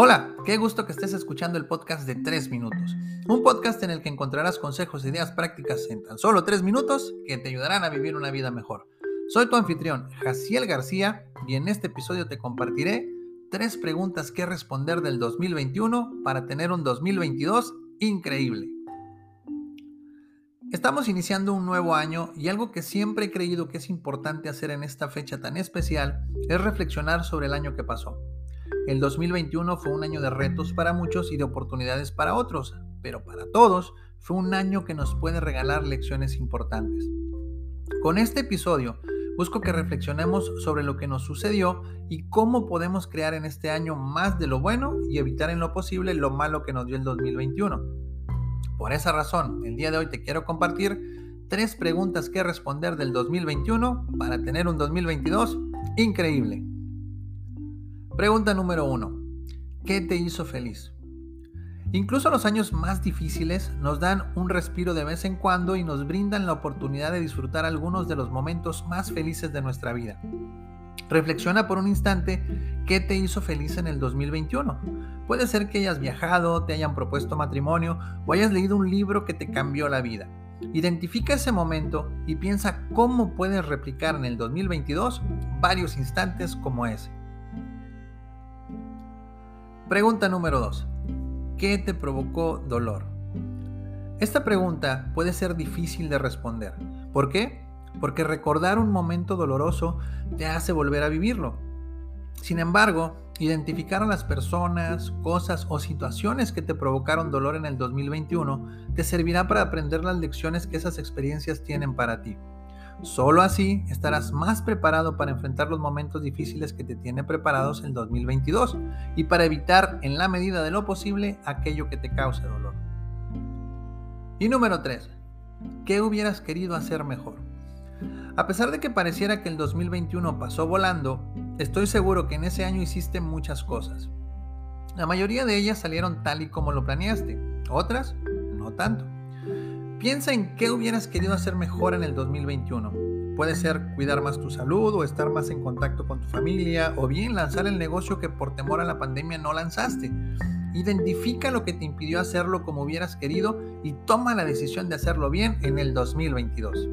Hola, qué gusto que estés escuchando el podcast de 3 minutos. Un podcast en el que encontrarás consejos e ideas prácticas en tan solo 3 minutos que te ayudarán a vivir una vida mejor. Soy tu anfitrión, Jaciel García, y en este episodio te compartiré tres preguntas que responder del 2021 para tener un 2022 increíble. Estamos iniciando un nuevo año y algo que siempre he creído que es importante hacer en esta fecha tan especial es reflexionar sobre el año que pasó. El 2021 fue un año de retos para muchos y de oportunidades para otros, pero para todos fue un año que nos puede regalar lecciones importantes. Con este episodio busco que reflexionemos sobre lo que nos sucedió y cómo podemos crear en este año más de lo bueno y evitar en lo posible lo malo que nos dio el 2021. Por esa razón, el día de hoy te quiero compartir tres preguntas que responder del 2021 para tener un 2022 increíble. Pregunta número uno. ¿Qué te hizo feliz? Incluso los años más difíciles nos dan un respiro de vez en cuando y nos brindan la oportunidad de disfrutar algunos de los momentos más felices de nuestra vida. Reflexiona por un instante qué te hizo feliz en el 2021. Puede ser que hayas viajado, te hayan propuesto matrimonio o hayas leído un libro que te cambió la vida. Identifica ese momento y piensa cómo puedes replicar en el 2022 varios instantes como ese. Pregunta número 2. ¿Qué te provocó dolor? Esta pregunta puede ser difícil de responder. ¿Por qué? Porque recordar un momento doloroso te hace volver a vivirlo. Sin embargo, identificar a las personas, cosas o situaciones que te provocaron dolor en el 2021 te servirá para aprender las lecciones que esas experiencias tienen para ti. Solo así estarás más preparado para enfrentar los momentos difíciles que te tiene preparados el 2022 y para evitar en la medida de lo posible aquello que te cause dolor. Y número 3. ¿Qué hubieras querido hacer mejor? A pesar de que pareciera que el 2021 pasó volando, estoy seguro que en ese año hiciste muchas cosas. La mayoría de ellas salieron tal y como lo planeaste, otras no tanto. Piensa en qué hubieras querido hacer mejor en el 2021. Puede ser cuidar más tu salud o estar más en contacto con tu familia o bien lanzar el negocio que por temor a la pandemia no lanzaste. Identifica lo que te impidió hacerlo como hubieras querido y toma la decisión de hacerlo bien en el 2022.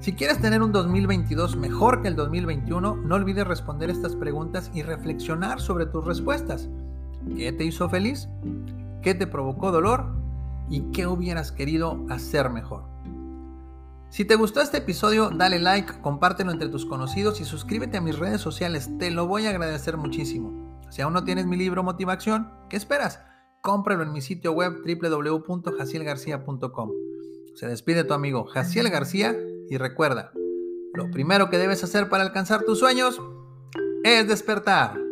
Si quieres tener un 2022 mejor que el 2021, no olvides responder estas preguntas y reflexionar sobre tus respuestas. ¿Qué te hizo feliz? ¿Qué te provocó dolor? Y qué hubieras querido hacer mejor. Si te gustó este episodio, dale like, compártelo entre tus conocidos y suscríbete a mis redes sociales, te lo voy a agradecer muchísimo. Si aún no tienes mi libro Motivación, ¿qué esperas? Cómpralo en mi sitio web www.jacielgarcía.com. Se despide tu amigo Jaciel García y recuerda, lo primero que debes hacer para alcanzar tus sueños es despertar.